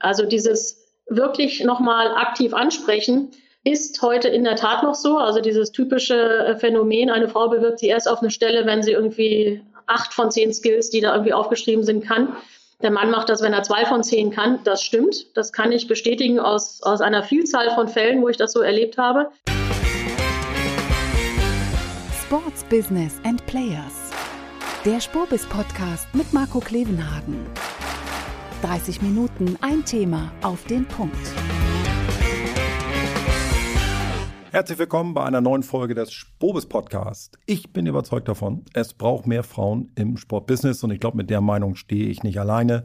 Also dieses wirklich nochmal aktiv ansprechen ist heute in der Tat noch so. Also dieses typische äh, Phänomen, eine Frau bewirbt sie erst auf eine Stelle, wenn sie irgendwie acht von zehn Skills, die da irgendwie aufgeschrieben sind, kann. Der Mann macht das, wenn er zwei von zehn kann. Das stimmt. Das kann ich bestätigen aus, aus einer Vielzahl von Fällen, wo ich das so erlebt habe. Sports Business and Players. Der Spurbis Podcast mit Marco Klevenhagen. 30 Minuten, ein Thema auf den Punkt. Herzlich willkommen bei einer neuen Folge des Spobis Podcast. Ich bin überzeugt davon, es braucht mehr Frauen im Sportbusiness und ich glaube, mit der Meinung stehe ich nicht alleine.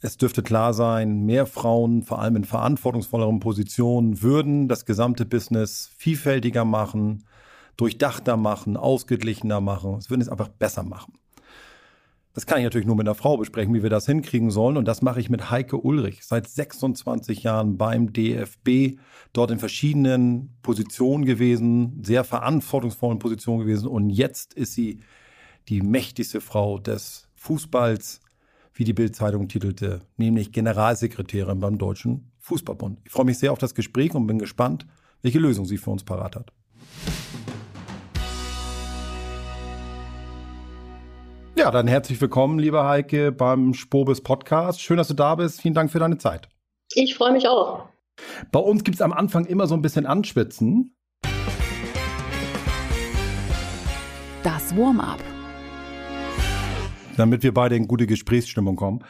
Es dürfte klar sein, mehr Frauen, vor allem in verantwortungsvolleren Positionen, würden das gesamte Business vielfältiger machen, durchdachter machen, ausgeglichener machen. Es würden es einfach besser machen. Das kann ich natürlich nur mit einer Frau besprechen, wie wir das hinkriegen sollen. Und das mache ich mit Heike Ulrich, seit 26 Jahren beim DFB, dort in verschiedenen Positionen gewesen, sehr verantwortungsvollen Positionen gewesen. Und jetzt ist sie die mächtigste Frau des Fußballs, wie die Bildzeitung titelte, nämlich Generalsekretärin beim Deutschen Fußballbund. Ich freue mich sehr auf das Gespräch und bin gespannt, welche Lösung sie für uns parat hat. Ja, dann herzlich willkommen, liebe Heike, beim Spobis Podcast. Schön, dass du da bist. Vielen Dank für deine Zeit. Ich freue mich auch. Bei uns gibt es am Anfang immer so ein bisschen Anschwitzen. Das Warm-up. Damit wir beide in gute Gesprächsstimmung kommen.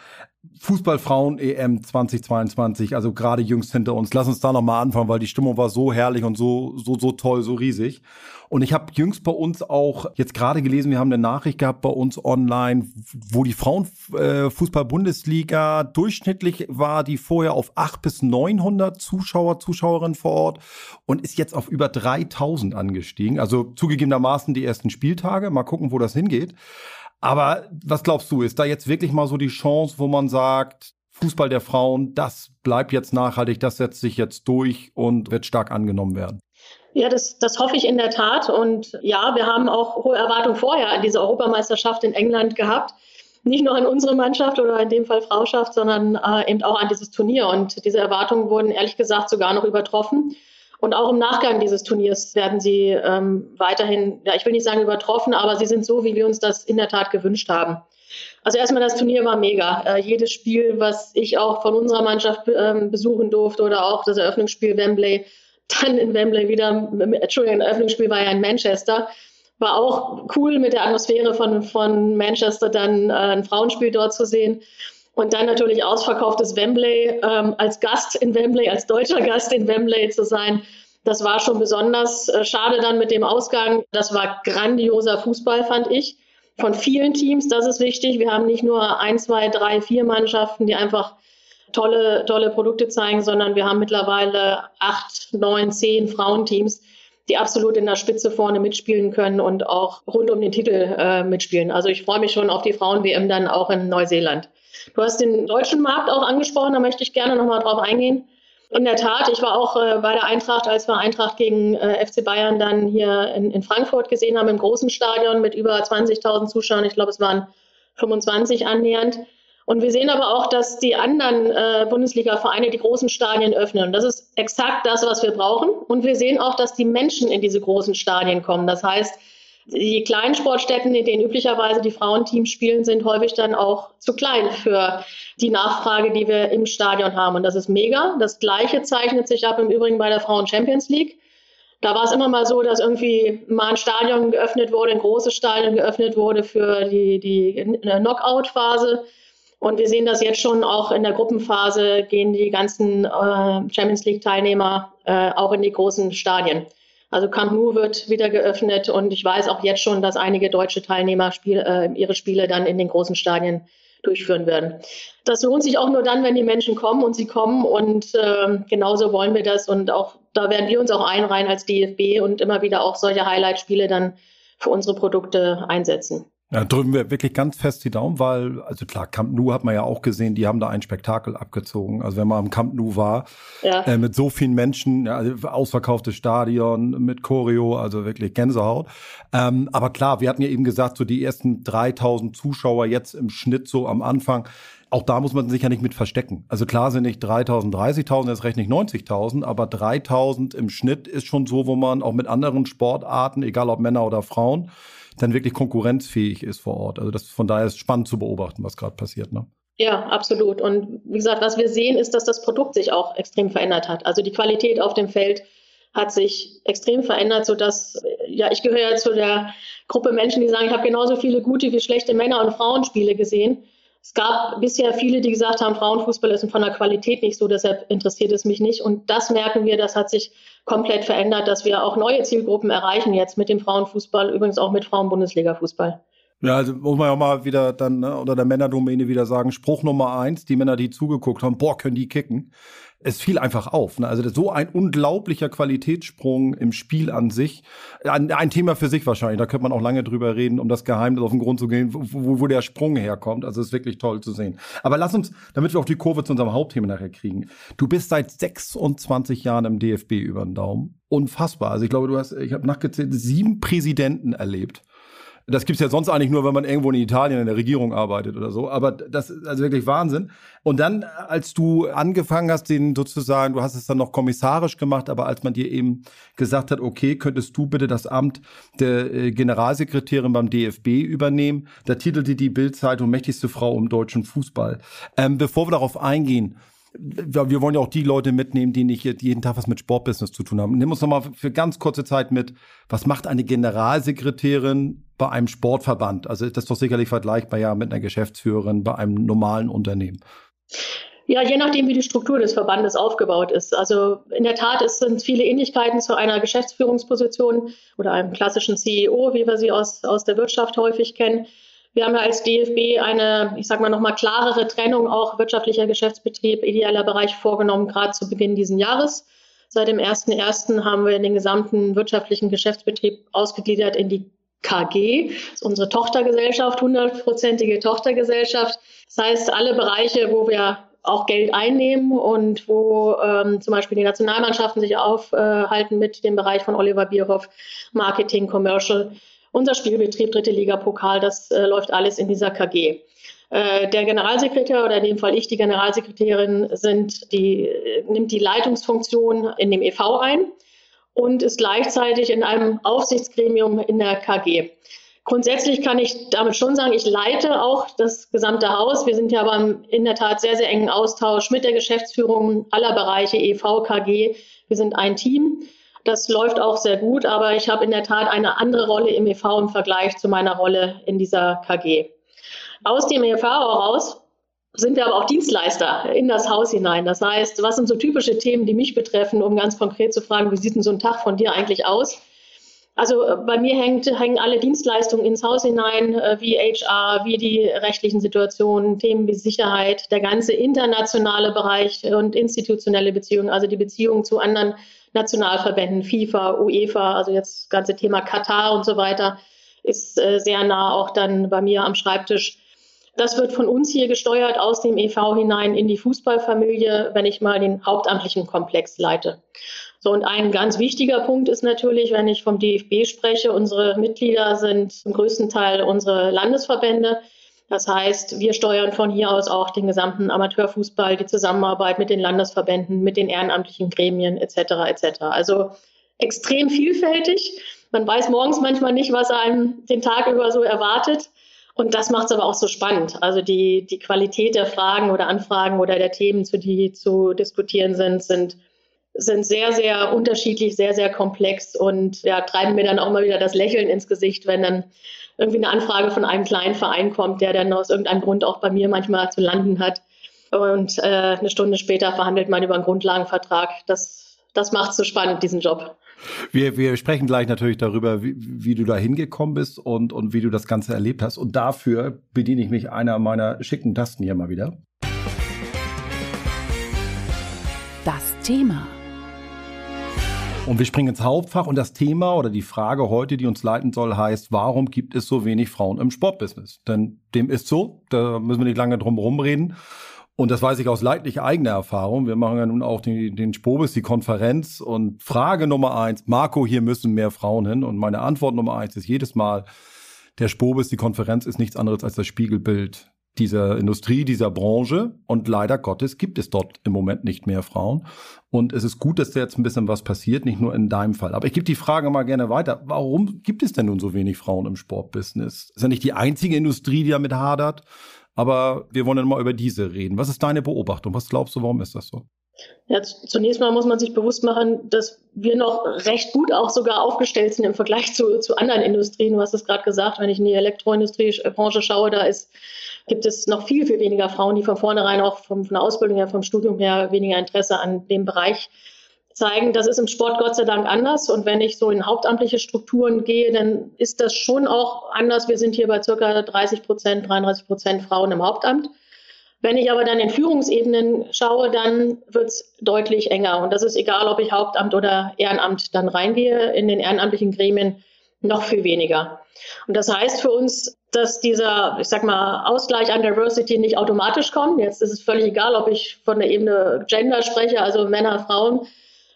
Fußballfrauen EM 2022, also gerade jüngst hinter uns. Lass uns da nochmal anfangen, weil die Stimmung war so herrlich und so, so, so toll, so riesig. Und ich habe jüngst bei uns auch jetzt gerade gelesen, wir haben eine Nachricht gehabt bei uns online, wo die Frauenfußball-Bundesliga äh, durchschnittlich war, die vorher auf 8 bis 900 Zuschauer, Zuschauerinnen vor Ort und ist jetzt auf über 3000 angestiegen. Also zugegebenermaßen die ersten Spieltage. Mal gucken, wo das hingeht. Aber was glaubst du, ist da jetzt wirklich mal so die Chance, wo man sagt, Fußball der Frauen, das bleibt jetzt nachhaltig, das setzt sich jetzt durch und wird stark angenommen werden? Ja, das, das hoffe ich in der Tat. Und ja, wir haben auch hohe Erwartungen vorher an diese Europameisterschaft in England gehabt. Nicht nur an unsere Mannschaft oder in dem Fall Frauschaft, sondern äh, eben auch an dieses Turnier. Und diese Erwartungen wurden ehrlich gesagt sogar noch übertroffen. Und auch im Nachgang dieses Turniers werden sie ähm, weiterhin, ja, ich will nicht sagen übertroffen, aber sie sind so, wie wir uns das in der Tat gewünscht haben. Also erstmal, das Turnier war mega. Äh, jedes Spiel, was ich auch von unserer Mannschaft ähm, besuchen durfte oder auch das Eröffnungsspiel Wembley, dann in Wembley wieder, Entschuldigung, das Eröffnungsspiel war ja in Manchester, war auch cool mit der Atmosphäre von, von Manchester dann äh, ein Frauenspiel dort zu sehen. Und dann natürlich ausverkauftes Wembley, ähm, als Gast in Wembley, als deutscher Gast in Wembley zu sein. Das war schon besonders äh, schade dann mit dem Ausgang. Das war grandioser Fußball, fand ich. Von vielen Teams, das ist wichtig. Wir haben nicht nur ein, zwei, drei, vier Mannschaften, die einfach tolle, tolle Produkte zeigen, sondern wir haben mittlerweile acht, neun, zehn Frauenteams, die absolut in der Spitze vorne mitspielen können und auch rund um den Titel äh, mitspielen. Also ich freue mich schon auf die Frauen-WM dann auch in Neuseeland. Du hast den deutschen Markt auch angesprochen, da möchte ich gerne nochmal drauf eingehen. In der Tat, ich war auch äh, bei der Eintracht, als wir Eintracht gegen äh, FC Bayern dann hier in, in, Frankfurt gesehen haben, im großen Stadion mit über 20.000 Zuschauern. Ich glaube, es waren 25 annähernd. Und wir sehen aber auch, dass die anderen äh, Bundesliga-Vereine die großen Stadien öffnen. Das ist exakt das, was wir brauchen. Und wir sehen auch, dass die Menschen in diese großen Stadien kommen. Das heißt, die kleinen Sportstätten, in denen üblicherweise die Frauenteams spielen, sind häufig dann auch zu klein für die Nachfrage, die wir im Stadion haben. Und das ist mega. Das Gleiche zeichnet sich ab im Übrigen bei der Frauen Champions League. Da war es immer mal so, dass irgendwie mal ein Stadion geöffnet wurde, ein großes Stadion geöffnet wurde für die, die Knockout-Phase. Und wir sehen das jetzt schon auch in der Gruppenphase, gehen die ganzen äh, Champions League-Teilnehmer äh, auch in die großen Stadien. Also Camp Nou wird wieder geöffnet und ich weiß auch jetzt schon, dass einige deutsche Teilnehmer Spiel, äh, ihre Spiele dann in den großen Stadien durchführen werden. Das lohnt sich auch nur dann, wenn die Menschen kommen und sie kommen und äh, genauso wollen wir das und auch da werden wir uns auch einreihen als DFB und immer wieder auch solche Highlight-Spiele dann für unsere Produkte einsetzen. Ja, drücken wir wirklich ganz fest die Daumen, weil, also klar, Camp Nou hat man ja auch gesehen, die haben da ein Spektakel abgezogen. Also wenn man am Camp Nou war, ja. äh, mit so vielen Menschen, also ausverkauftes Stadion, mit Choreo, also wirklich Gänsehaut. Ähm, aber klar, wir hatten ja eben gesagt, so die ersten 3000 Zuschauer jetzt im Schnitt so am Anfang, auch da muss man sich ja nicht mit verstecken. Also klar sind nicht 3000, 30.000, jetzt rechne ich 90.000, aber 3000 im Schnitt ist schon so, wo man auch mit anderen Sportarten, egal ob Männer oder Frauen, dann wirklich konkurrenzfähig ist vor Ort. Also das von daher ist spannend zu beobachten, was gerade passiert. Ne? Ja, absolut. Und wie gesagt, was wir sehen, ist, dass das Produkt sich auch extrem verändert hat. Also die Qualität auf dem Feld hat sich extrem verändert, sodass, ja, ich gehöre ja zu der Gruppe Menschen, die sagen, ich habe genauso viele gute wie schlechte Männer- und Frauenspiele gesehen. Es gab bisher viele, die gesagt haben, Frauenfußball ist von der Qualität nicht so, deshalb interessiert es mich nicht. Und das merken wir, das hat sich komplett verändert, dass wir auch neue Zielgruppen erreichen jetzt mit dem Frauenfußball, übrigens auch mit Frauen-Bundesliga-Fußball. Ja, also muss man ja auch mal wieder dann ne, unter der Männerdomäne wieder sagen, Spruch Nummer eins, die Männer, die zugeguckt haben, boah, können die kicken. Es fiel einfach auf. Ne? Also so ein unglaublicher Qualitätssprung im Spiel an sich. Ein, ein, Thema für sich wahrscheinlich. Da könnte man auch lange drüber reden, um das Geheimnis auf den Grund zu gehen, wo, wo der Sprung herkommt. Also es ist wirklich toll zu sehen. Aber lass uns, damit wir auch die Kurve zu unserem Hauptthema nachher kriegen. Du bist seit 26 Jahren im DFB über den Daumen. Unfassbar. Also ich glaube, du hast, ich habe nachgezählt, sieben Präsidenten erlebt. Das gibt's ja sonst eigentlich nur, wenn man irgendwo in Italien in der Regierung arbeitet oder so. Aber das ist also wirklich Wahnsinn. Und dann, als du angefangen hast, den sozusagen, du hast es dann noch kommissarisch gemacht, aber als man dir eben gesagt hat, okay, könntest du bitte das Amt der äh, Generalsekretärin beim DFB übernehmen, da titelte die Bildzeitung mächtigste Frau im deutschen Fußball. Ähm, bevor wir darauf eingehen, wir wollen ja auch die Leute mitnehmen, die nicht jeden Tag was mit Sportbusiness zu tun haben. Nimm uns noch mal für ganz kurze Zeit mit, was macht eine Generalsekretärin bei einem Sportverband? Also das ist doch sicherlich vergleichbar ja mit einer Geschäftsführerin bei einem normalen Unternehmen. Ja, je nachdem, wie die Struktur des Verbandes aufgebaut ist. Also in der Tat es sind viele Ähnlichkeiten zu einer Geschäftsführungsposition oder einem klassischen CEO, wie wir sie aus, aus der Wirtschaft häufig kennen. Wir haben ja als DFB eine, ich sage mal nochmal klarere Trennung auch wirtschaftlicher Geschäftsbetrieb, ideeller Bereich vorgenommen, gerade zu Beginn dieses Jahres. Seit dem 1.1. haben wir den gesamten wirtschaftlichen Geschäftsbetrieb ausgegliedert in die KG, unsere Tochtergesellschaft, hundertprozentige Tochtergesellschaft. Das heißt, alle Bereiche, wo wir auch Geld einnehmen und wo ähm, zum Beispiel die Nationalmannschaften sich aufhalten mit dem Bereich von Oliver Bierhoff, Marketing, Commercial, unser Spielbetrieb, dritte Liga, Pokal, das äh, läuft alles in dieser KG. Äh, der Generalsekretär oder in dem Fall ich, die Generalsekretärin, sind die, äh, nimmt die Leitungsfunktion in dem EV ein und ist gleichzeitig in einem Aufsichtsgremium in der KG. Grundsätzlich kann ich damit schon sagen, ich leite auch das gesamte Haus. Wir sind ja aber in der Tat sehr, sehr engen Austausch mit der Geschäftsführung aller Bereiche EV, KG. Wir sind ein Team. Das läuft auch sehr gut, aber ich habe in der Tat eine andere Rolle im EV im Vergleich zu meiner Rolle in dieser KG. Aus dem EV heraus sind wir aber auch Dienstleister in das Haus hinein. Das heißt, was sind so typische Themen, die mich betreffen, um ganz konkret zu fragen, wie sieht denn so ein Tag von dir eigentlich aus? Also äh, bei mir hängt, hängen alle Dienstleistungen ins Haus hinein, äh, wie HR, wie die rechtlichen Situationen, Themen wie Sicherheit, der ganze internationale Bereich und institutionelle Beziehungen, also die Beziehungen zu anderen Nationalverbänden, FIFA, UEFA, also jetzt das ganze Thema Katar und so weiter, ist äh, sehr nah auch dann bei mir am Schreibtisch. Das wird von uns hier gesteuert aus dem EV hinein in die Fußballfamilie, wenn ich mal den hauptamtlichen Komplex leite. So, und ein ganz wichtiger Punkt ist natürlich, wenn ich vom DFB spreche, unsere Mitglieder sind zum größten Teil unsere Landesverbände. Das heißt, wir steuern von hier aus auch den gesamten Amateurfußball, die Zusammenarbeit mit den Landesverbänden, mit den ehrenamtlichen Gremien etc. etc. Also extrem vielfältig. Man weiß morgens manchmal nicht, was einem den Tag über so erwartet. Und das macht es aber auch so spannend. Also die, die Qualität der Fragen oder Anfragen oder der Themen, zu die zu diskutieren sind, sind, sind sehr, sehr unterschiedlich, sehr, sehr komplex und ja, treiben mir dann auch mal wieder das Lächeln ins Gesicht, wenn dann irgendwie eine Anfrage von einem kleinen Verein kommt, der dann aus irgendeinem Grund auch bei mir manchmal zu landen hat. Und äh, eine Stunde später verhandelt man über einen Grundlagenvertrag. Das, das macht so spannend, diesen Job. Wir, wir sprechen gleich natürlich darüber, wie, wie du da hingekommen bist und, und wie du das Ganze erlebt hast. Und dafür bediene ich mich einer meiner schicken Tasten hier mal wieder. Das Thema. Und wir springen ins Hauptfach und das Thema oder die Frage heute, die uns leiten soll, heißt, warum gibt es so wenig Frauen im Sportbusiness? Denn dem ist so, da müssen wir nicht lange drum herum reden. Und das weiß ich aus leidlicher eigener Erfahrung. Wir machen ja nun auch den, den Spobis, die Konferenz. Und Frage Nummer eins, Marco, hier müssen mehr Frauen hin. Und meine Antwort Nummer eins ist jedes Mal, der Spobis, die Konferenz ist nichts anderes als das Spiegelbild dieser Industrie, dieser Branche. Und leider Gottes gibt es dort im Moment nicht mehr Frauen. Und es ist gut, dass da jetzt ein bisschen was passiert, nicht nur in deinem Fall. Aber ich gebe die Frage mal gerne weiter. Warum gibt es denn nun so wenig Frauen im Sportbusiness? Ist ja nicht die einzige Industrie, die damit hadert. Aber wir wollen dann mal über diese reden. Was ist deine Beobachtung? Was glaubst du, warum ist das so? Ja, zunächst mal muss man sich bewusst machen, dass wir noch recht gut auch sogar aufgestellt sind im Vergleich zu, zu anderen Industrien. Du hast es gerade gesagt, wenn ich in die Elektroindustriebranche schaue, da ist, gibt es noch viel, viel weniger Frauen, die von vornherein auch vom, von der Ausbildung her, vom Studium her weniger Interesse an dem Bereich zeigen. Das ist im Sport Gott sei Dank anders. Und wenn ich so in hauptamtliche Strukturen gehe, dann ist das schon auch anders. Wir sind hier bei circa 30 Prozent, 33 Prozent Frauen im Hauptamt. Wenn ich aber dann in Führungsebenen schaue, dann wird es deutlich enger. Und das ist egal, ob ich Hauptamt oder Ehrenamt dann reingehe. In den ehrenamtlichen Gremien noch viel weniger. Und das heißt für uns, dass dieser, ich sag mal, Ausgleich an Diversity nicht automatisch kommt. Jetzt ist es völlig egal, ob ich von der Ebene Gender spreche, also Männer, Frauen.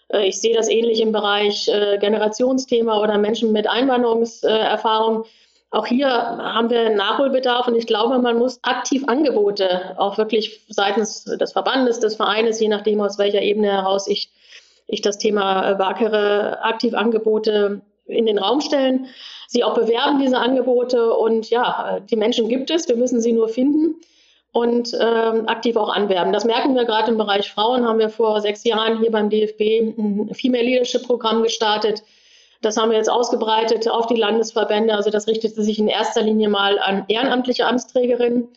Äh, ich sehe das ähnlich im Bereich äh, Generationsthema oder Menschen mit Einwanderungserfahrung. Auch hier haben wir Nachholbedarf und ich glaube, man muss aktiv Angebote auch wirklich seitens des Verbandes, des Vereines, je nachdem aus welcher Ebene heraus ich, ich das Thema wackere aktiv Angebote in den Raum stellen, sie auch bewerben, diese Angebote und ja, die Menschen gibt es, wir müssen sie nur finden und ähm, aktiv auch anwerben. Das merken wir gerade im Bereich Frauen, haben wir vor sechs Jahren hier beim DFB ein Female Leadership Programm gestartet, das haben wir jetzt ausgebreitet auf die Landesverbände. Also das richtete sich in erster Linie mal an ehrenamtliche Amtsträgerinnen.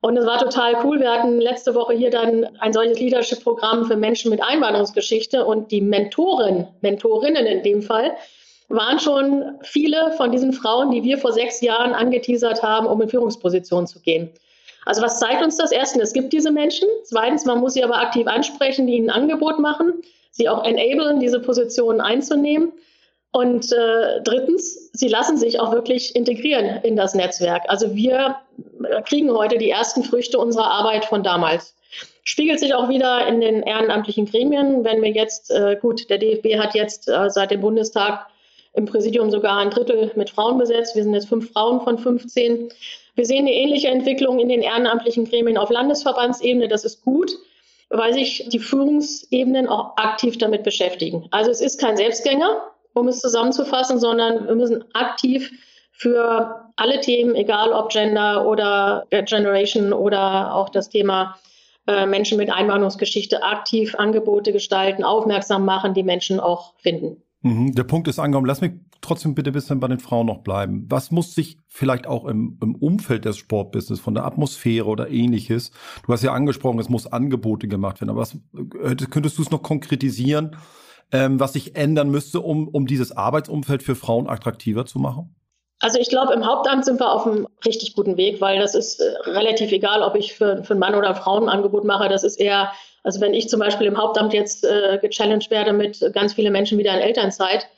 Und es war total cool. Wir hatten letzte Woche hier dann ein solches Leadership-Programm für Menschen mit Einwanderungsgeschichte und die Mentoren, Mentorinnen in dem Fall, waren schon viele von diesen Frauen, die wir vor sechs Jahren angeteasert haben, um in Führungspositionen zu gehen. Also was zeigt uns das? Erstens, es gibt diese Menschen. Zweitens, man muss sie aber aktiv ansprechen, die ihnen ein Angebot machen, sie auch enablen, diese Positionen einzunehmen. Und äh, drittens, sie lassen sich auch wirklich integrieren in das Netzwerk. Also wir kriegen heute die ersten Früchte unserer Arbeit von damals. Spiegelt sich auch wieder in den ehrenamtlichen Gremien. Wenn wir jetzt, äh, gut, der DFB hat jetzt äh, seit dem Bundestag im Präsidium sogar ein Drittel mit Frauen besetzt. Wir sind jetzt fünf Frauen von 15. Wir sehen eine ähnliche Entwicklung in den ehrenamtlichen Gremien auf Landesverbandsebene. Das ist gut, weil sich die Führungsebenen auch aktiv damit beschäftigen. Also es ist kein Selbstgänger um es zusammenzufassen, sondern wir müssen aktiv für alle Themen, egal ob Gender oder Generation oder auch das Thema äh, Menschen mit Einwanderungsgeschichte, aktiv Angebote gestalten, aufmerksam machen, die Menschen auch finden. Mhm, der Punkt ist angekommen. Lass mich trotzdem bitte ein bisschen bei den Frauen noch bleiben. Was muss sich vielleicht auch im, im Umfeld des Sportbusiness, von der Atmosphäre oder ähnliches, du hast ja angesprochen, es muss Angebote gemacht werden, aber was, äh, könntest du es noch konkretisieren? Ähm, was sich ändern müsste, um, um dieses Arbeitsumfeld für Frauen attraktiver zu machen? Also ich glaube, im Hauptamt sind wir auf einem richtig guten Weg, weil das ist äh, relativ egal, ob ich für, für einen Mann oder ein Frauenangebot mache. Das ist eher, also wenn ich zum Beispiel im Hauptamt jetzt äh, gechallenged werde mit ganz viele Menschen wieder in Elternzeit,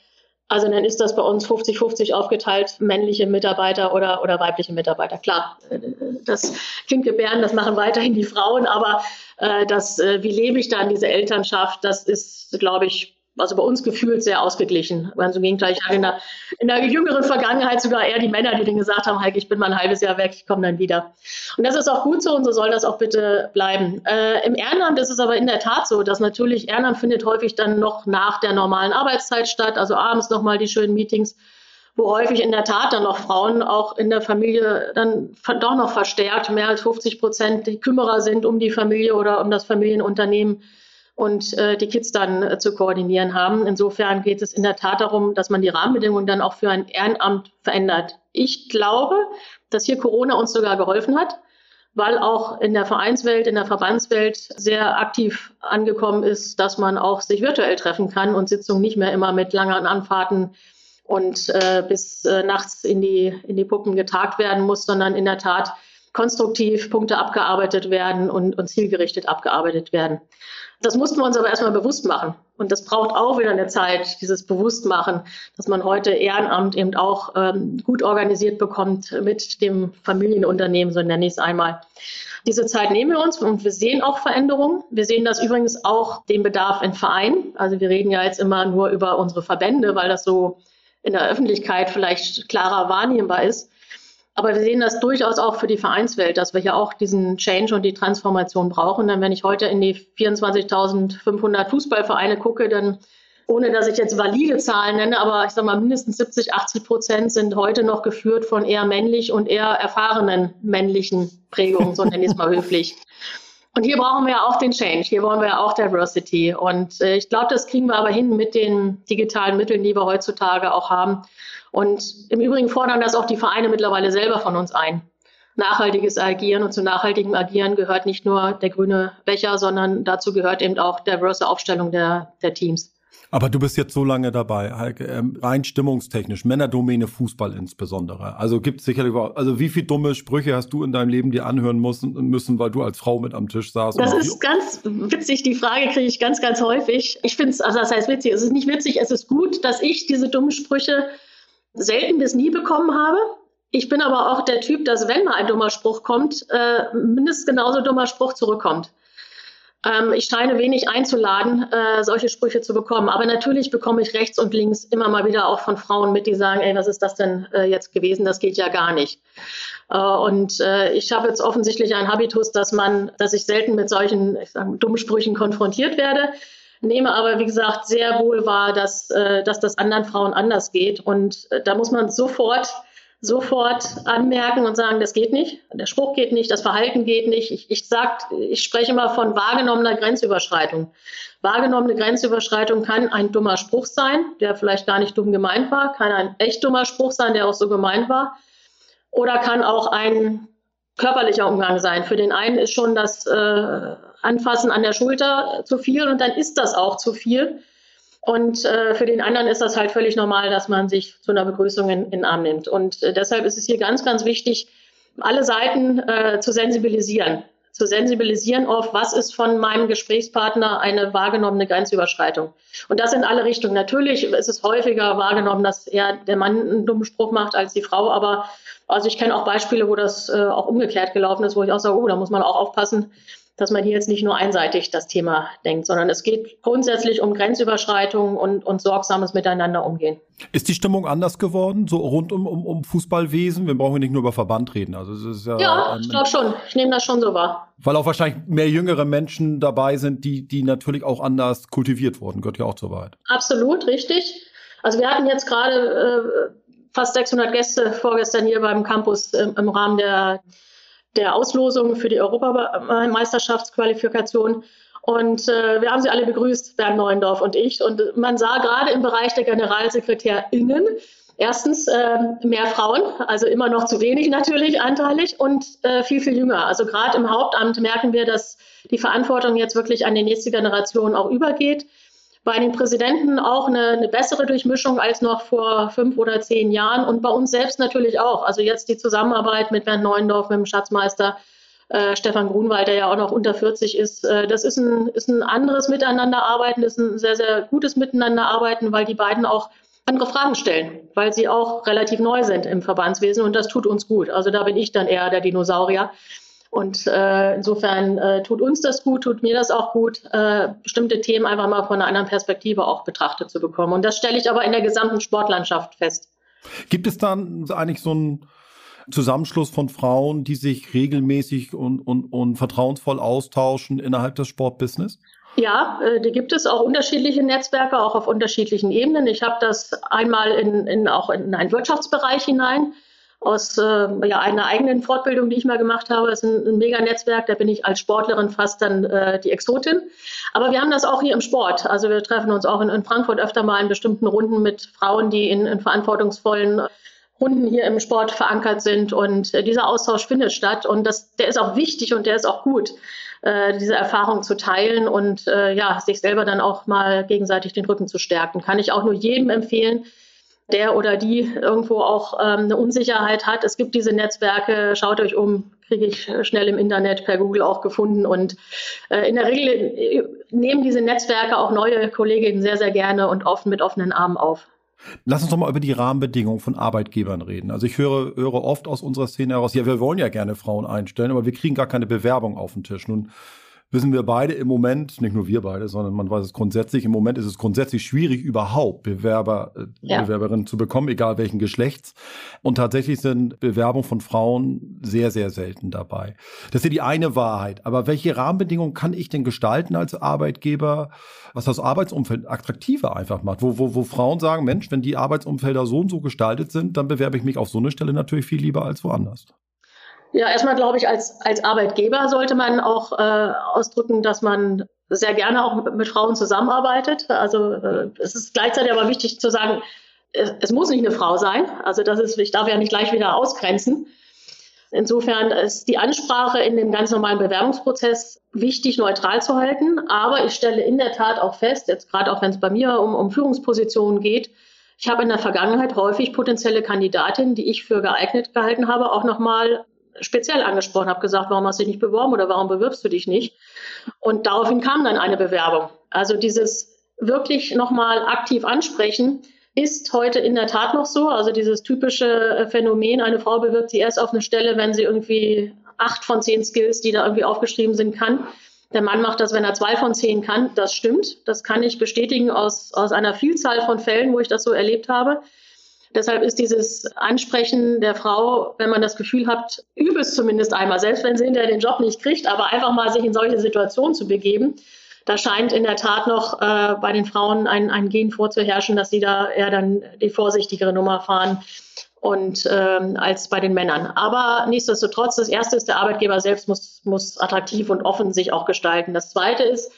also dann ist das bei uns 50-50 aufgeteilt, männliche Mitarbeiter oder, oder weibliche Mitarbeiter. Klar, äh, das Kindgebären, das machen weiterhin die Frauen, aber äh, das, äh, wie lebe ich dann diese Elternschaft, das ist, glaube ich, also bei uns gefühlt sehr ausgeglichen. Ganz im Gegenteil, ich hatte in der, in der jüngeren Vergangenheit sogar eher die Männer, die dann gesagt haben, Heike, ich bin mal ein halbes Jahr weg, ich komme dann wieder. Und das ist auch gut so und so soll das auch bitte bleiben. Äh, Im Ehrenamt ist es aber in der Tat so, dass natürlich Ehrenamt findet häufig dann noch nach der normalen Arbeitszeit statt, also abends nochmal die schönen Meetings, wo häufig in der Tat dann noch Frauen auch in der Familie dann doch noch verstärkt, mehr als 50 Prozent die Kümmerer sind um die Familie oder um das Familienunternehmen und äh, die Kids dann äh, zu koordinieren haben. Insofern geht es in der Tat darum, dass man die Rahmenbedingungen dann auch für ein Ehrenamt verändert. Ich glaube, dass hier Corona uns sogar geholfen hat, weil auch in der Vereinswelt, in der Verbandswelt sehr aktiv angekommen ist, dass man auch sich virtuell treffen kann und Sitzungen nicht mehr immer mit langen Anfahrten und äh, bis äh, nachts in die, in die Puppen getagt werden muss, sondern in der Tat konstruktiv Punkte abgearbeitet werden und, und zielgerichtet abgearbeitet werden. Das mussten wir uns aber erstmal bewusst machen. Und das braucht auch wieder eine Zeit, dieses Bewusstmachen, dass man heute Ehrenamt eben auch ähm, gut organisiert bekommt mit dem Familienunternehmen, so nenne ich es einmal. Diese Zeit nehmen wir uns und wir sehen auch Veränderungen. Wir sehen das übrigens auch den Bedarf in Vereinen. Also wir reden ja jetzt immer nur über unsere Verbände, weil das so in der Öffentlichkeit vielleicht klarer wahrnehmbar ist. Aber wir sehen das durchaus auch für die Vereinswelt, dass wir hier auch diesen Change und die Transformation brauchen. Denn wenn ich heute in die 24.500 Fußballvereine gucke, dann ohne dass ich jetzt valide Zahlen nenne, aber ich sage mal, mindestens 70, 80 Prozent sind heute noch geführt von eher männlich und eher erfahrenen männlichen Prägungen, so nenne ich es mal höflich. Und hier brauchen wir ja auch den Change, hier wollen wir ja auch Diversity. Und äh, ich glaube, das kriegen wir aber hin mit den digitalen Mitteln, die wir heutzutage auch haben. Und im Übrigen fordern das auch die Vereine mittlerweile selber von uns ein. Nachhaltiges Agieren und zu nachhaltigem Agieren gehört nicht nur der grüne Becher, sondern dazu gehört eben auch diverse Aufstellung der, der Teams. Aber du bist jetzt so lange dabei, Heike, ähm, rein stimmungstechnisch, Männerdomäne Fußball insbesondere. Also gibt es sicherlich, also wie viele dumme Sprüche hast du in deinem Leben dir anhören müssen, müssen weil du als Frau mit am Tisch saßt? Das ist ganz witzig, die Frage kriege ich ganz, ganz häufig. Ich finde es, also das heißt witzig, es ist nicht witzig, es ist gut, dass ich diese dummen Sprüche selten bis nie bekommen habe. Ich bin aber auch der Typ, dass wenn mal ein dummer Spruch kommt, äh, mindestens genauso dummer Spruch zurückkommt. Ähm, ich scheine wenig einzuladen, äh, solche Sprüche zu bekommen. Aber natürlich bekomme ich rechts und links immer mal wieder auch von Frauen mit, die sagen, ey, was ist das denn äh, jetzt gewesen? Das geht ja gar nicht. Äh, und äh, ich habe jetzt offensichtlich einen Habitus, dass man, dass ich selten mit solchen dummen Sprüchen konfrontiert werde. Nehme aber, wie gesagt, sehr wohl wahr, dass, äh, dass das anderen Frauen anders geht. Und äh, da muss man sofort sofort anmerken und sagen, das geht nicht, der Spruch geht nicht, das Verhalten geht nicht. Ich, ich, sag, ich spreche immer von wahrgenommener Grenzüberschreitung. Wahrgenommene Grenzüberschreitung kann ein dummer Spruch sein, der vielleicht gar nicht dumm gemeint war, kann ein echt dummer Spruch sein, der auch so gemeint war, oder kann auch ein körperlicher Umgang sein. Für den einen ist schon das äh, Anfassen an der Schulter zu viel und dann ist das auch zu viel. Und äh, für den anderen ist das halt völlig normal, dass man sich zu einer Begrüßung in, in Arm nimmt. Und äh, deshalb ist es hier ganz, ganz wichtig, alle Seiten äh, zu sensibilisieren. Zu sensibilisieren auf, was ist von meinem Gesprächspartner eine wahrgenommene Grenzüberschreitung. Und das in alle Richtungen. Natürlich ist es häufiger wahrgenommen, dass eher der Mann einen dummen Spruch macht als die Frau. Aber also ich kenne auch Beispiele, wo das äh, auch umgekehrt gelaufen ist, wo ich auch sage, oh, da muss man auch aufpassen, dass man hier jetzt nicht nur einseitig das Thema denkt, sondern es geht grundsätzlich um Grenzüberschreitungen und, und sorgsames Miteinander umgehen. Ist die Stimmung anders geworden, so rund um, um, um Fußballwesen? Wir brauchen nicht nur über Verband reden. Also es ist ja, ja ich glaube schon. Ich nehme das schon so wahr. Weil auch wahrscheinlich mehr jüngere Menschen dabei sind, die, die natürlich auch anders kultiviert wurden. Gehört ja auch zur Wahrheit. Absolut, richtig. Also wir hatten jetzt gerade äh, fast 600 Gäste vorgestern hier beim Campus äh, im Rahmen der der Auslosung für die Europameisterschaftsqualifikation. Und äh, wir haben sie alle begrüßt, Bernd Neuendorf und ich. Und man sah gerade im Bereich der GeneralsekretärInnen, erstens äh, mehr Frauen, also immer noch zu wenig natürlich anteilig und äh, viel, viel jünger. Also gerade im Hauptamt merken wir, dass die Verantwortung jetzt wirklich an die nächste Generation auch übergeht bei den Präsidenten auch eine, eine, bessere Durchmischung als noch vor fünf oder zehn Jahren und bei uns selbst natürlich auch. Also jetzt die Zusammenarbeit mit Bernd Neuendorf, mit dem Schatzmeister äh, Stefan Grunwald, der ja auch noch unter 40 ist. Äh, das ist ein, ist ein anderes Miteinanderarbeiten, ist ein sehr, sehr gutes Miteinanderarbeiten, weil die beiden auch andere Fragen stellen, weil sie auch relativ neu sind im Verbandswesen und das tut uns gut. Also da bin ich dann eher der Dinosaurier und äh, insofern äh, tut uns das gut, tut mir das auch gut, äh, bestimmte Themen einfach mal von einer anderen Perspektive auch betrachtet zu bekommen. Und das stelle ich aber in der gesamten Sportlandschaft fest. Gibt es dann eigentlich so einen Zusammenschluss von Frauen, die sich regelmäßig und, und, und vertrauensvoll austauschen innerhalb des Sportbusiness? Ja, äh, die gibt es auch unterschiedliche Netzwerke, auch auf unterschiedlichen Ebenen. Ich habe das einmal in, in, auch in einen Wirtschaftsbereich hinein aus äh, ja, einer eigenen Fortbildung, die ich mal gemacht habe. Das ist ein, ein Mega-Netzwerk, da bin ich als Sportlerin fast dann äh, die Exotin. Aber wir haben das auch hier im Sport. Also wir treffen uns auch in, in Frankfurt öfter mal in bestimmten Runden mit Frauen, die in, in verantwortungsvollen Runden hier im Sport verankert sind. Und äh, dieser Austausch findet statt. Und das, der ist auch wichtig und der ist auch gut, äh, diese Erfahrung zu teilen und äh, ja, sich selber dann auch mal gegenseitig den Rücken zu stärken. Kann ich auch nur jedem empfehlen, der oder die irgendwo auch ähm, eine Unsicherheit hat. Es gibt diese Netzwerke, schaut euch um, kriege ich schnell im Internet per Google auch gefunden. Und äh, in der Regel äh, nehmen diese Netzwerke auch neue Kolleginnen sehr, sehr gerne und offen mit offenen Armen auf. Lass uns doch mal über die Rahmenbedingungen von Arbeitgebern reden. Also ich höre, höre oft aus unserer Szene heraus, ja, wir wollen ja gerne Frauen einstellen, aber wir kriegen gar keine Bewerbung auf den Tisch. Nun wissen wir beide im Moment, nicht nur wir beide, sondern man weiß es grundsätzlich, im Moment ist es grundsätzlich schwierig, überhaupt Bewerber, äh, ja. Bewerberinnen zu bekommen, egal welchen Geschlechts. Und tatsächlich sind Bewerbungen von Frauen sehr, sehr selten dabei. Das ist ja die eine Wahrheit. Aber welche Rahmenbedingungen kann ich denn gestalten als Arbeitgeber, was das Arbeitsumfeld attraktiver einfach macht? Wo, wo, wo Frauen sagen, Mensch, wenn die Arbeitsumfelder so und so gestaltet sind, dann bewerbe ich mich auf so eine Stelle natürlich viel lieber als woanders. Ja, erstmal glaube ich, als, als Arbeitgeber sollte man auch äh, ausdrücken, dass man sehr gerne auch mit, Frauen zusammenarbeitet. Also äh, es ist gleichzeitig aber wichtig zu sagen, es, es, muss nicht eine Frau sein. Also das ist, ich darf ja nicht gleich wieder ausgrenzen. Insofern ist die Ansprache in dem ganz normalen Bewerbungsprozess wichtig, neutral zu halten. Aber ich stelle in der Tat auch fest, jetzt gerade auch wenn es bei mir um, um Führungspositionen geht, ich habe in der Vergangenheit häufig potenzielle Kandidatinnen, die ich für geeignet gehalten habe, auch nochmal speziell angesprochen, habe gesagt, warum hast du dich nicht beworben oder warum bewirbst du dich nicht? Und daraufhin kam dann eine Bewerbung. Also dieses wirklich nochmal aktiv ansprechen ist heute in der Tat noch so. Also dieses typische äh, Phänomen, eine Frau bewirbt sich erst auf eine Stelle, wenn sie irgendwie acht von zehn Skills, die da irgendwie aufgeschrieben sind, kann. Der Mann macht das, wenn er zwei von zehn kann. Das stimmt. Das kann ich bestätigen aus, aus einer Vielzahl von Fällen, wo ich das so erlebt habe. Deshalb ist dieses Ansprechen der Frau, wenn man das Gefühl hat, übe es zumindest einmal, selbst wenn sie hinterher den Job nicht kriegt, aber einfach mal sich in solche Situationen zu begeben, da scheint in der Tat noch äh, bei den Frauen ein, ein Gen vorzuherrschen, dass sie da eher dann die vorsichtigere Nummer fahren und ähm, als bei den Männern. Aber nichtsdestotrotz, das erste ist, der Arbeitgeber selbst muss, muss attraktiv und offen sich auch gestalten. Das zweite ist,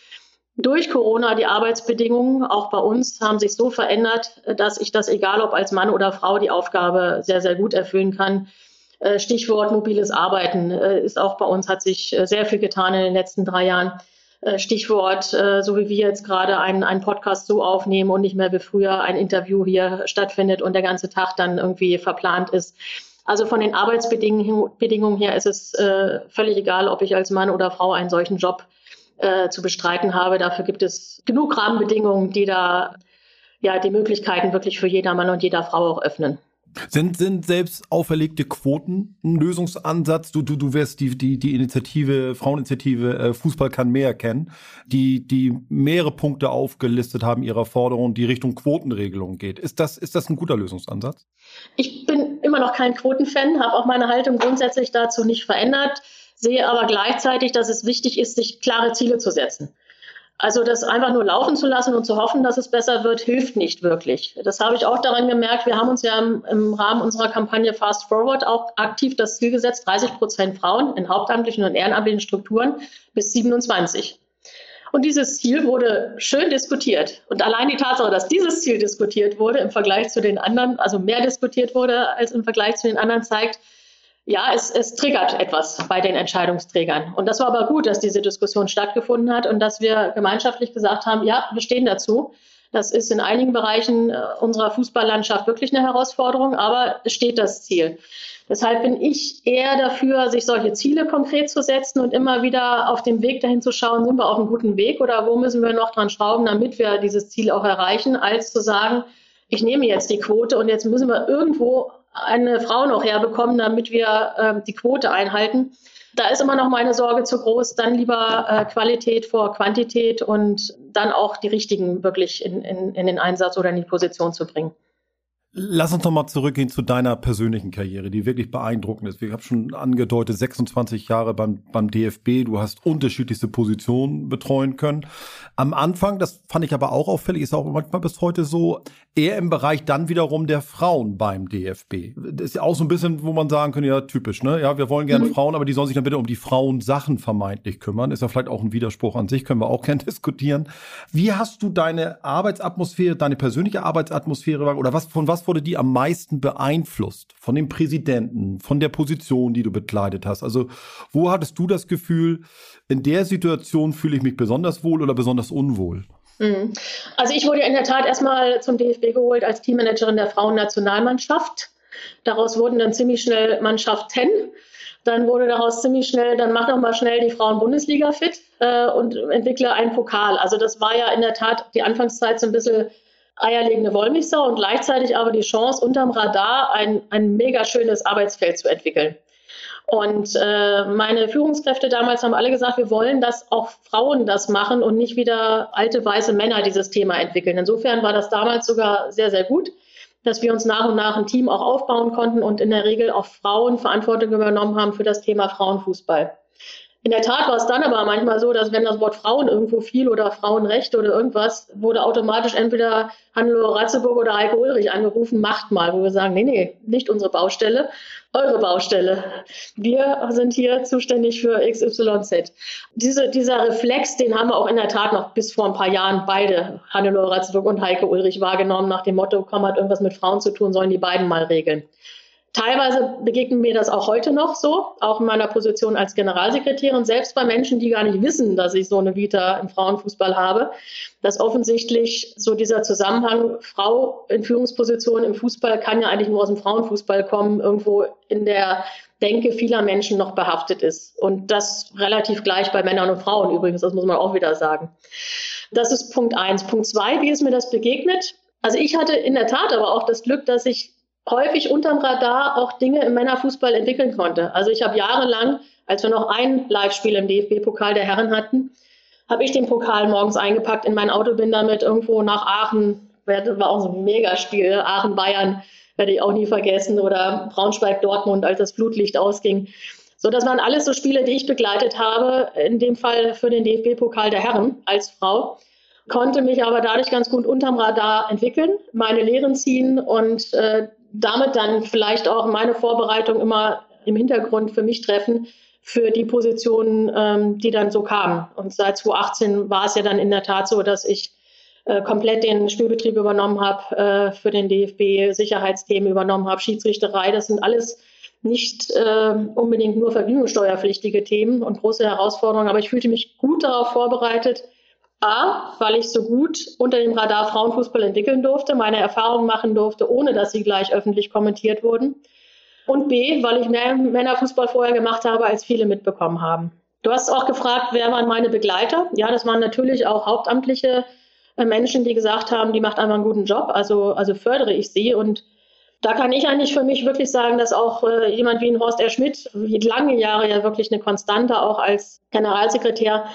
durch Corona die Arbeitsbedingungen auch bei uns haben sich so verändert, dass ich das, egal ob als Mann oder Frau, die Aufgabe sehr, sehr gut erfüllen kann. Äh, Stichwort mobiles Arbeiten äh, ist auch bei uns, hat sich äh, sehr viel getan in den letzten drei Jahren. Stichwort, so wie wir jetzt gerade einen, einen Podcast so aufnehmen und nicht mehr wie früher ein Interview hier stattfindet und der ganze Tag dann irgendwie verplant ist. Also von den Arbeitsbedingungen her ist es völlig egal, ob ich als Mann oder Frau einen solchen Job äh, zu bestreiten habe. Dafür gibt es genug Rahmenbedingungen, die da ja die Möglichkeiten wirklich für jeder Mann und jeder Frau auch öffnen. Sind, sind selbst auferlegte Quoten ein Lösungsansatz? Du, du, du wirst die, die, die Initiative, Fraueninitiative äh, Fußball kann mehr kennen, die, die mehrere Punkte aufgelistet haben ihrer Forderung, die Richtung Quotenregelung geht. Ist das, ist das ein guter Lösungsansatz? Ich bin immer noch kein Quotenfan, habe auch meine Haltung grundsätzlich dazu nicht verändert sehe aber gleichzeitig, dass es wichtig ist, sich klare Ziele zu setzen. Also das einfach nur laufen zu lassen und zu hoffen, dass es besser wird, hilft nicht wirklich. Das habe ich auch daran gemerkt. Wir haben uns ja im, im Rahmen unserer Kampagne Fast Forward auch aktiv das Ziel gesetzt, 30 Prozent Frauen in hauptamtlichen und ehrenamtlichen Strukturen bis 27. Und dieses Ziel wurde schön diskutiert. Und allein die Tatsache, dass dieses Ziel diskutiert wurde im Vergleich zu den anderen, also mehr diskutiert wurde als im Vergleich zu den anderen, zeigt, ja, es, es triggert etwas bei den Entscheidungsträgern. Und das war aber gut, dass diese Diskussion stattgefunden hat und dass wir gemeinschaftlich gesagt haben, ja, wir stehen dazu. Das ist in einigen Bereichen äh, unserer Fußballlandschaft wirklich eine Herausforderung, aber es steht das Ziel. Deshalb bin ich eher dafür, sich solche Ziele konkret zu setzen und immer wieder auf dem Weg dahin zu schauen, sind wir auf einem guten Weg oder wo müssen wir noch dran schrauben, damit wir dieses Ziel auch erreichen, als zu sagen, ich nehme jetzt die Quote und jetzt müssen wir irgendwo eine Frau noch herbekommen, damit wir äh, die Quote einhalten. Da ist immer noch meine Sorge zu groß. Dann lieber äh, Qualität vor Quantität und dann auch die richtigen wirklich in, in, in den Einsatz oder in die Position zu bringen. Lass uns nochmal zurückgehen zu deiner persönlichen Karriere, die wirklich beeindruckend ist. Ich habe schon angedeutet, 26 Jahre beim, beim DFB, du hast unterschiedlichste Positionen betreuen können. Am Anfang, das fand ich aber auch auffällig, ist auch manchmal bis heute so, eher im Bereich dann wiederum der Frauen beim DFB. Das ist ja auch so ein bisschen, wo man sagen könnte, ja, typisch, ne? Ja, wir wollen gerne mhm. Frauen, aber die sollen sich dann bitte um die Frauensachen vermeintlich kümmern. Ist ja vielleicht auch ein Widerspruch an sich, können wir auch gerne diskutieren. Wie hast du deine Arbeitsatmosphäre, deine persönliche Arbeitsatmosphäre oder was, von was wurde die am meisten beeinflusst? Von dem Präsidenten, von der Position, die du bekleidet hast? Also, wo hattest du das Gefühl, in der Situation fühle ich mich besonders wohl oder besonders unwohl? Mhm. Also ich wurde in der Tat erstmal zum DFB geholt als Teammanagerin der Frauennationalmannschaft. Daraus wurden dann ziemlich schnell Mannschaften. Dann wurde daraus ziemlich schnell, dann mach doch mal schnell die Frauen-Bundesliga fit äh, und entwickle einen Pokal. Also das war ja in der Tat die Anfangszeit so ein bisschen eierlegende Wollmilchsau und gleichzeitig aber die Chance, unterm Radar ein, ein mega schönes Arbeitsfeld zu entwickeln. Und äh, meine Führungskräfte damals haben alle gesagt, wir wollen, dass auch Frauen das machen und nicht wieder alte weiße Männer dieses Thema entwickeln. Insofern war das damals sogar sehr, sehr gut, dass wir uns nach und nach ein Team auch aufbauen konnten und in der Regel auch Frauen Verantwortung übernommen haben für das Thema Frauenfußball. In der Tat war es dann aber manchmal so, dass wenn das Wort Frauen irgendwo fiel oder Frauenrechte oder irgendwas, wurde automatisch entweder Hannelore Ratzeburg oder Heike Ulrich angerufen, macht mal, wo wir sagen, nee, nee, nicht unsere Baustelle, eure Baustelle. Wir sind hier zuständig für XYZ. Diese, dieser Reflex, den haben wir auch in der Tat noch bis vor ein paar Jahren beide, Hannelore Ratzeburg und Heike Ulrich, wahrgenommen, nach dem Motto, komm, hat irgendwas mit Frauen zu tun, sollen die beiden mal regeln. Teilweise begegnet mir das auch heute noch so, auch in meiner Position als Generalsekretärin, selbst bei Menschen, die gar nicht wissen, dass ich so eine Vita im Frauenfußball habe, dass offensichtlich so dieser Zusammenhang Frau in Führungspositionen im Fußball kann ja eigentlich nur aus dem Frauenfußball kommen, irgendwo in der Denke vieler Menschen noch behaftet ist. Und das relativ gleich bei Männern und Frauen übrigens, das muss man auch wieder sagen. Das ist Punkt eins. Punkt zwei, wie ist mir das begegnet? Also ich hatte in der Tat aber auch das Glück, dass ich häufig unterm Radar auch Dinge im Männerfußball entwickeln konnte. Also ich habe jahrelang, als wir noch ein Live-Spiel im DFB-Pokal der Herren hatten, habe ich den Pokal morgens eingepackt in mein Auto, bin damit irgendwo nach Aachen, das war auch so ein Megaspiel, Aachen-Bayern, werde ich auch nie vergessen, oder Braunschweig-Dortmund, als das Flutlicht ausging. So, das waren alles so Spiele, die ich begleitet habe, in dem Fall für den DFB-Pokal der Herren als Frau konnte mich aber dadurch ganz gut unterm Radar entwickeln, meine Lehren ziehen und äh, damit dann vielleicht auch meine Vorbereitung immer im Hintergrund für mich treffen, für die Positionen, ähm, die dann so kamen. Und seit 2018 war es ja dann in der Tat so, dass ich äh, komplett den Spielbetrieb übernommen habe, äh, für den DFB Sicherheitsthemen übernommen habe, Schiedsrichterei. Das sind alles nicht äh, unbedingt nur vergnügungssteuerpflichtige Themen und große Herausforderungen, aber ich fühlte mich gut darauf vorbereitet, A, weil ich so gut unter dem Radar Frauenfußball entwickeln durfte, meine Erfahrungen machen durfte, ohne dass sie gleich öffentlich kommentiert wurden. Und B, weil ich mehr Männerfußball vorher gemacht habe, als viele mitbekommen haben. Du hast auch gefragt, wer waren meine Begleiter? Ja, das waren natürlich auch hauptamtliche äh, Menschen, die gesagt haben, die macht einfach einen guten Job, also, also fördere ich sie. Und da kann ich eigentlich für mich wirklich sagen, dass auch äh, jemand wie ein Horst R. Schmidt, lange Jahre ja wirklich eine Konstante auch als Generalsekretär,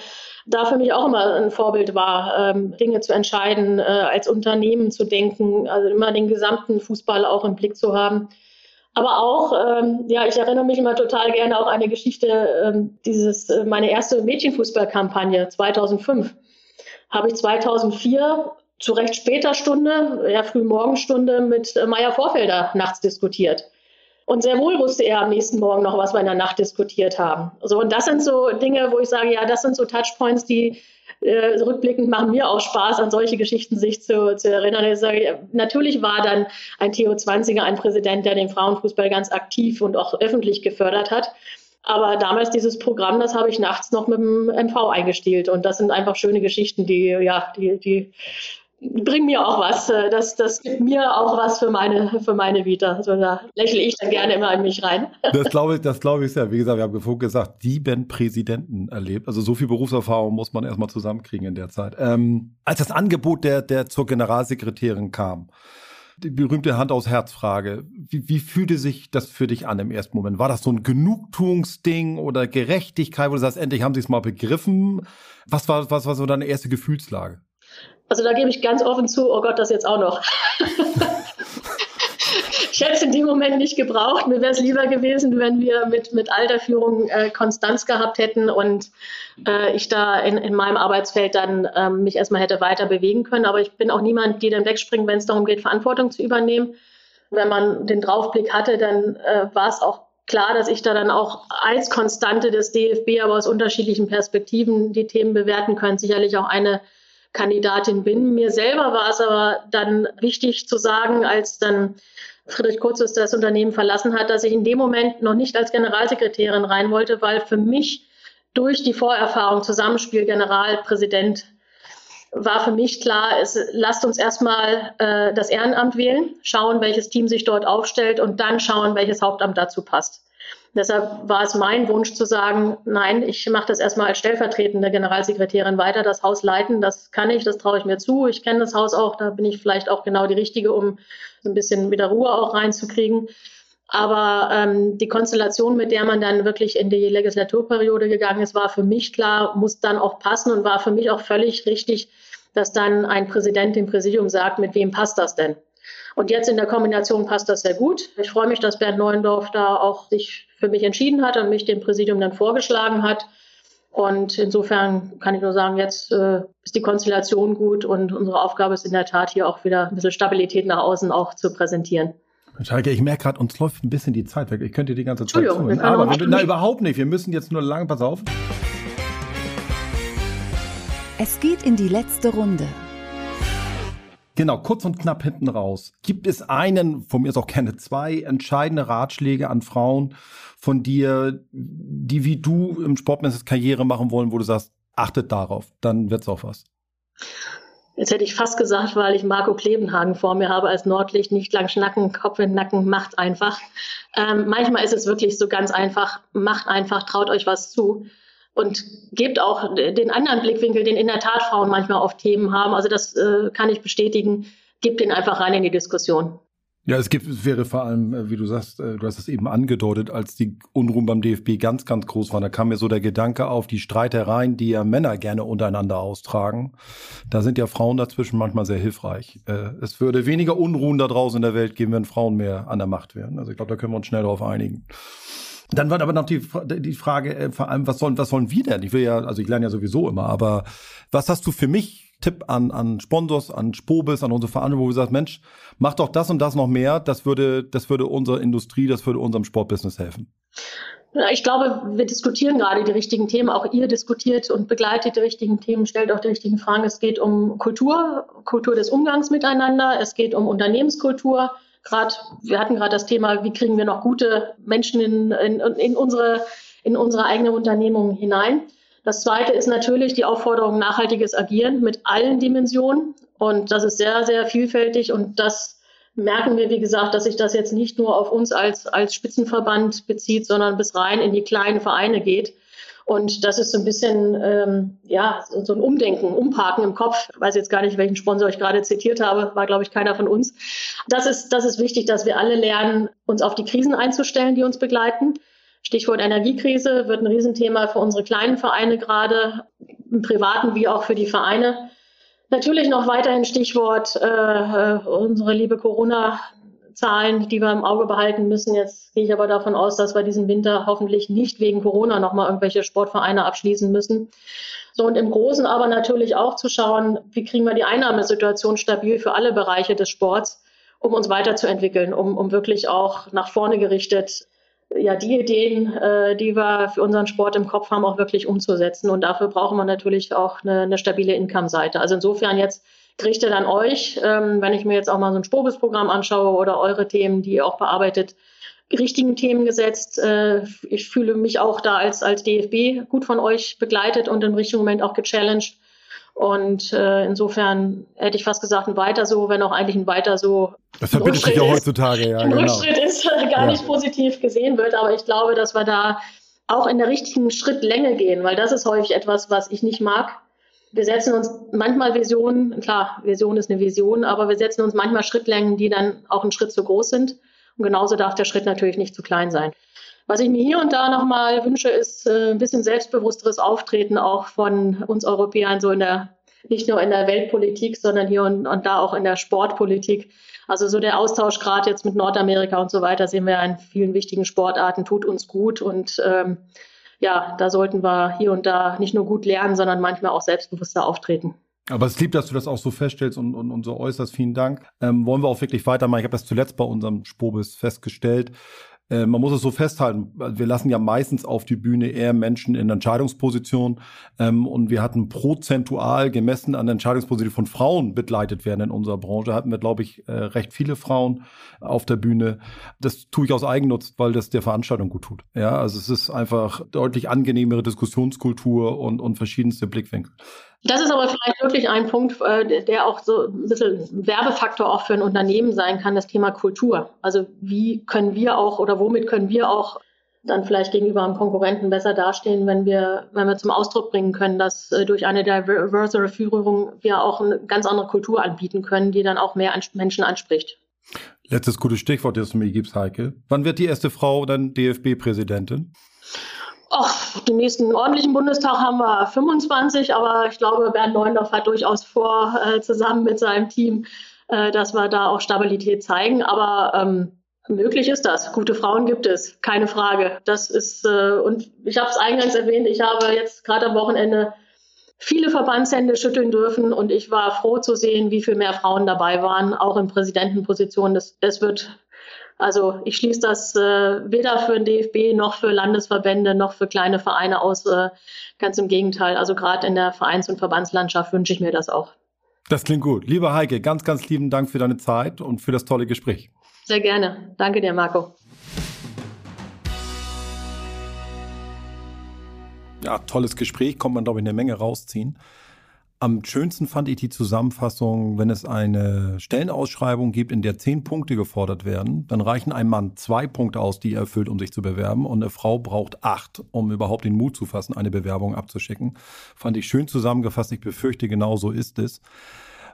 da für mich auch immer ein Vorbild war, ähm, Dinge zu entscheiden, äh, als Unternehmen zu denken, also immer den gesamten Fußball auch im Blick zu haben. Aber auch, ähm, ja, ich erinnere mich immer total gerne auch an eine Geschichte, ähm, dieses, äh, meine erste Mädchenfußballkampagne 2005. Habe ich 2004 zu recht später Stunde, ja, Frühmorgenstunde mit äh, Meier Vorfelder nachts diskutiert. Und sehr wohl wusste er am nächsten Morgen noch, was wir in der Nacht diskutiert haben. So, und das sind so Dinge, wo ich sage, ja, das sind so Touchpoints, die äh, rückblickend machen mir auch Spaß, an solche Geschichten sich zu, zu erinnern. Ich sage, natürlich war dann ein Theo 20er ein Präsident, der den Frauenfußball ganz aktiv und auch öffentlich gefördert hat. Aber damals dieses Programm, das habe ich nachts noch mit dem MV eingestielt. Und das sind einfach schöne Geschichten, die, ja, die, die bringen mir auch was. Äh, das, das gibt mir auch was für meine, für meine Vita. Also da lächle ich dann gerne immer in mich rein. Das glaube ich, das ich sehr. Wie gesagt, wir haben vorhin gesagt, sieben Präsidenten erlebt. Also so viel Berufserfahrung muss man erstmal zusammenkriegen in der Zeit. Ähm, als das Angebot der, der zur Generalsekretärin kam, die berühmte Hand aus Herz-Frage. Wie, wie fühlte sich das für dich an im ersten Moment? War das so ein Genugtuungsding oder Gerechtigkeit, wo du sagst, endlich haben sie es mal begriffen? Was war, was war so deine erste Gefühlslage? Also da gebe ich ganz offen zu, oh Gott, das jetzt auch noch. ich hätte es in dem Moment nicht gebraucht. Mir wäre es lieber gewesen, wenn wir mit, mit alter Führung äh, Konstanz gehabt hätten und äh, ich da in, in meinem Arbeitsfeld dann äh, mich erstmal hätte weiter bewegen können. Aber ich bin auch niemand, die dann wegspringt, wenn es darum geht, Verantwortung zu übernehmen. Wenn man den Draufblick hatte, dann äh, war es auch klar, dass ich da dann auch als Konstante des DFB, aber aus unterschiedlichen Perspektiven die Themen bewerten können, sicherlich auch eine Kandidatin bin. Mir selber war es aber dann wichtig zu sagen, als dann Friedrich Kurzes das Unternehmen verlassen hat, dass ich in dem Moment noch nicht als Generalsekretärin rein wollte, weil für mich durch die Vorerfahrung Zusammenspiel Generalpräsident war für mich klar, es, lasst uns erstmal äh, das Ehrenamt wählen, schauen, welches Team sich dort aufstellt und dann schauen, welches Hauptamt dazu passt. Deshalb war es mein Wunsch zu sagen, nein, ich mache das erstmal als stellvertretende Generalsekretärin weiter, das Haus leiten, das kann ich, das traue ich mir zu. Ich kenne das Haus auch, da bin ich vielleicht auch genau die Richtige, um so ein bisschen wieder Ruhe auch reinzukriegen. Aber ähm, die Konstellation, mit der man dann wirklich in die Legislaturperiode gegangen ist, war für mich klar, muss dann auch passen und war für mich auch völlig richtig, dass dann ein Präsident dem Präsidium sagt, mit wem passt das denn? Und jetzt in der Kombination passt das sehr gut. Ich freue mich, dass Bernd Neuendorf da auch sich für mich entschieden hat und mich dem Präsidium dann vorgeschlagen hat. Und insofern kann ich nur sagen, jetzt äh, ist die Konstellation gut und unsere Aufgabe ist in der Tat hier auch wieder ein bisschen Stabilität nach außen auch zu präsentieren. Schalke, ich merke gerade, uns läuft ein bisschen die Zeit weg. Ich könnte die ganze Zeit zuhören. Aber wir, na, überhaupt nicht. Wir müssen jetzt nur lang, pass auf. Es geht in die letzte Runde. Genau, kurz und knapp hinten raus. Gibt es einen, von mir ist auch gerne zwei, entscheidende Ratschläge an Frauen von dir, die wie du im Sportbusiness Karriere machen wollen, wo du sagst, achtet darauf, dann wird's auch was. Jetzt hätte ich fast gesagt, weil ich Marco Klebenhagen vor mir habe als Nordlicht, nicht lang schnacken, Kopf in den Nacken, macht einfach. Ähm, manchmal ist es wirklich so ganz einfach, macht einfach, traut euch was zu und gebt auch den anderen Blickwinkel, den in der Tat Frauen manchmal auf Themen haben. Also das äh, kann ich bestätigen. Gebt den einfach rein in die Diskussion. Ja, es gibt, es wäre vor allem, äh, wie du sagst, äh, du hast es eben angedeutet, als die Unruhen beim DFB ganz, ganz groß waren, da kam mir so der Gedanke auf, die Streitereien, die ja Männer gerne untereinander austragen. Da sind ja Frauen dazwischen manchmal sehr hilfreich. Äh, es würde weniger Unruhen da draußen in der Welt geben, wenn Frauen mehr an der Macht wären. Also ich glaube, da können wir uns schnell darauf einigen. Dann war aber noch die, die Frage, vor allem, was sollen, was sollen wir denn? Ich will ja, also ich lerne ja sowieso immer, aber was hast du für mich Tipp an, an Sponsors, an Spobis, an unsere Veranstaltung, wo wir sagen, Mensch, mach doch das und das noch mehr, das würde, das würde unserer Industrie, das würde unserem Sportbusiness helfen. Ich glaube, wir diskutieren gerade die richtigen Themen. Auch ihr diskutiert und begleitet die richtigen Themen, stellt auch die richtigen Fragen. Es geht um Kultur, Kultur des Umgangs miteinander. Es geht um Unternehmenskultur. Gerade, wir hatten gerade das Thema, wie kriegen wir noch gute Menschen in, in, in unsere, in unsere eigene Unternehmung hinein. Das zweite ist natürlich die Aufforderung nachhaltiges Agieren mit allen Dimensionen. Und das ist sehr, sehr vielfältig. Und das merken wir, wie gesagt, dass sich das jetzt nicht nur auf uns als, als Spitzenverband bezieht, sondern bis rein in die kleinen Vereine geht. Und das ist so ein bisschen, ähm, ja, so ein Umdenken, Umparken im Kopf. Ich weiß jetzt gar nicht, welchen Sponsor ich gerade zitiert habe, war, glaube ich, keiner von uns. Das ist, das ist wichtig, dass wir alle lernen, uns auf die Krisen einzustellen, die uns begleiten. Stichwort Energiekrise wird ein Riesenthema für unsere kleinen Vereine gerade, im privaten wie auch für die Vereine. Natürlich noch weiterhin Stichwort äh, äh, unsere liebe Corona-Zahlen, die wir im Auge behalten müssen. Jetzt gehe ich aber davon aus, dass wir diesen Winter hoffentlich nicht wegen Corona nochmal irgendwelche Sportvereine abschließen müssen. So und im Großen aber natürlich auch zu schauen, wie kriegen wir die Einnahmesituation stabil für alle Bereiche des Sports, um uns weiterzuentwickeln, um, um wirklich auch nach vorne gerichtet ja, die Ideen, äh, die wir für unseren Sport im Kopf haben, auch wirklich umzusetzen. Und dafür brauchen wir natürlich auch eine, eine stabile Income-Seite. Also insofern jetzt gerichtet an euch, ähm, wenn ich mir jetzt auch mal so ein Spobis-Programm anschaue oder eure Themen, die ihr auch bearbeitet, richtigen Themen gesetzt. Äh, ich fühle mich auch da als, als DFB gut von euch begleitet und im richtigen Moment auch gechallenged. Und äh, insofern hätte ich fast gesagt, ein weiter so, wenn auch eigentlich ein weiter so. Das verbindet sich ja heutzutage, ja. Ein genau. Rückschritt ist äh, gar ja. nicht positiv gesehen wird, aber ich glaube, dass wir da auch in der richtigen Schrittlänge gehen, weil das ist häufig etwas, was ich nicht mag. Wir setzen uns manchmal Visionen, klar, Vision ist eine Vision, aber wir setzen uns manchmal Schrittlängen, die dann auch einen Schritt zu groß sind. Und genauso darf der Schritt natürlich nicht zu klein sein. Was ich mir hier und da nochmal wünsche, ist äh, ein bisschen selbstbewussteres Auftreten auch von uns Europäern, so in der, nicht nur in der Weltpolitik, sondern hier und, und da auch in der Sportpolitik. Also so der Austausch gerade jetzt mit Nordamerika und so weiter sehen wir in vielen wichtigen Sportarten, tut uns gut und ähm, ja, da sollten wir hier und da nicht nur gut lernen, sondern manchmal auch selbstbewusster auftreten. Aber es ist lieb, dass du das auch so feststellst und, und, und so äußerst. Vielen Dank. Ähm, wollen wir auch wirklich weitermachen? Ich habe das zuletzt bei unserem Spobis festgestellt. Äh, man muss es so festhalten, wir lassen ja meistens auf die Bühne eher Menschen in Entscheidungspositionen ähm, und wir hatten prozentual gemessen an der Entscheidungsposition von Frauen begleitet werden in unserer Branche, hatten wir, glaube ich, äh, recht viele Frauen auf der Bühne. Das tue ich aus Eigennutz, weil das der Veranstaltung gut tut. Ja, also es ist einfach deutlich angenehmere Diskussionskultur und, und verschiedenste Blickwinkel. Das ist aber vielleicht wirklich ein Punkt, äh, der auch so ein bisschen Werbefaktor auch für ein Unternehmen sein kann, das Thema Kultur. Also wie können wir auch oder womit können wir auch dann vielleicht gegenüber einem Konkurrenten besser dastehen, wenn wir, wenn wir zum Ausdruck bringen können, dass äh, durch eine diversere Führung wir auch eine ganz andere Kultur anbieten können, die dann auch mehr Menschen anspricht. Letztes gutes Stichwort, das du mir gibst, Heike. Wann wird die erste Frau dann DFB-Präsidentin? Och, den nächsten ordentlichen Bundestag haben wir 25, aber ich glaube, Bernd Neuendorf hat durchaus vor, äh, zusammen mit seinem Team, äh, dass wir da auch Stabilität zeigen. Aber ähm, möglich ist das. Gute Frauen gibt es, keine Frage. Das ist, äh, und ich habe es eingangs erwähnt, ich habe jetzt gerade am Wochenende viele Verbandshände schütteln dürfen und ich war froh zu sehen, wie viel mehr Frauen dabei waren, auch in Präsidentenpositionen. Das, das wird also ich schließe das äh, weder für den DFB noch für Landesverbände noch für kleine Vereine aus. Äh, ganz im Gegenteil. Also gerade in der Vereins- und Verbandslandschaft wünsche ich mir das auch. Das klingt gut. Lieber Heike, ganz, ganz lieben Dank für deine Zeit und für das tolle Gespräch. Sehr gerne. Danke dir, Marco. Ja, tolles Gespräch, kommt man, glaube ich, eine Menge rausziehen. Am schönsten fand ich die Zusammenfassung, wenn es eine Stellenausschreibung gibt, in der zehn Punkte gefordert werden, dann reichen einem Mann zwei Punkte aus, die er erfüllt, um sich zu bewerben, und eine Frau braucht acht, um überhaupt den Mut zu fassen, eine Bewerbung abzuschicken. Fand ich schön zusammengefasst. Ich befürchte, genau so ist es.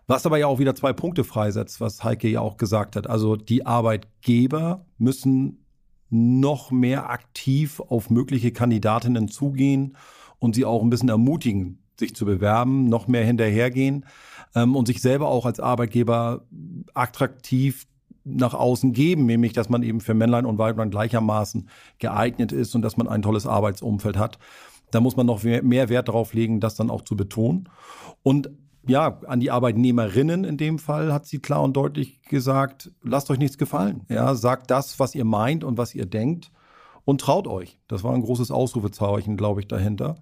Was aber ja auch wieder zwei Punkte freisetzt, was Heike ja auch gesagt hat. Also die Arbeitgeber müssen noch mehr aktiv auf mögliche Kandidatinnen zugehen und sie auch ein bisschen ermutigen, sich zu bewerben, noch mehr hinterhergehen ähm, und sich selber auch als Arbeitgeber attraktiv nach außen geben, nämlich dass man eben für Männlein und Weiblein gleichermaßen geeignet ist und dass man ein tolles Arbeitsumfeld hat. Da muss man noch mehr Wert darauf legen, das dann auch zu betonen. Und ja, an die Arbeitnehmerinnen in dem Fall hat sie klar und deutlich gesagt, lasst euch nichts gefallen. Ja, sagt das, was ihr meint und was ihr denkt und traut euch. Das war ein großes Ausrufezeichen, glaube ich, dahinter.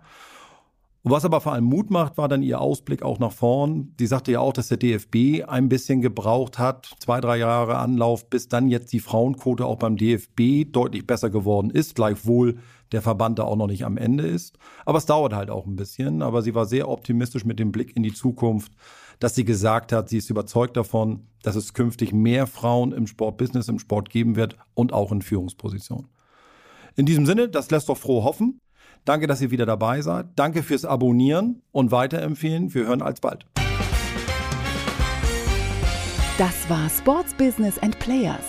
Und was aber vor allem Mut macht, war dann ihr Ausblick auch nach vorn. Sie sagte ja auch, dass der DFB ein bisschen gebraucht hat, zwei, drei Jahre Anlauf, bis dann jetzt die Frauenquote auch beim DFB deutlich besser geworden ist, gleichwohl der Verband da auch noch nicht am Ende ist. Aber es dauert halt auch ein bisschen. Aber sie war sehr optimistisch mit dem Blick in die Zukunft, dass sie gesagt hat, sie ist überzeugt davon, dass es künftig mehr Frauen im Sportbusiness, im Sport geben wird und auch in Führungspositionen. In diesem Sinne, das lässt doch froh hoffen. Danke, dass ihr wieder dabei seid. Danke fürs Abonnieren und Weiterempfehlen. Wir hören alsbald. Das war Sports Business and Players.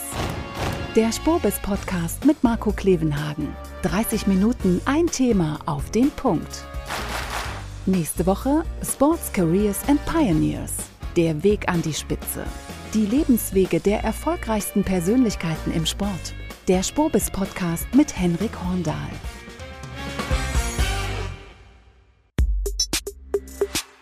Der Spobis Podcast mit Marco Klevenhagen. 30 Minuten ein Thema auf den Punkt. Nächste Woche Sports Careers and Pioneers. Der Weg an die Spitze. Die Lebenswege der erfolgreichsten Persönlichkeiten im Sport. Der Spobis Podcast mit Henrik Horndahl.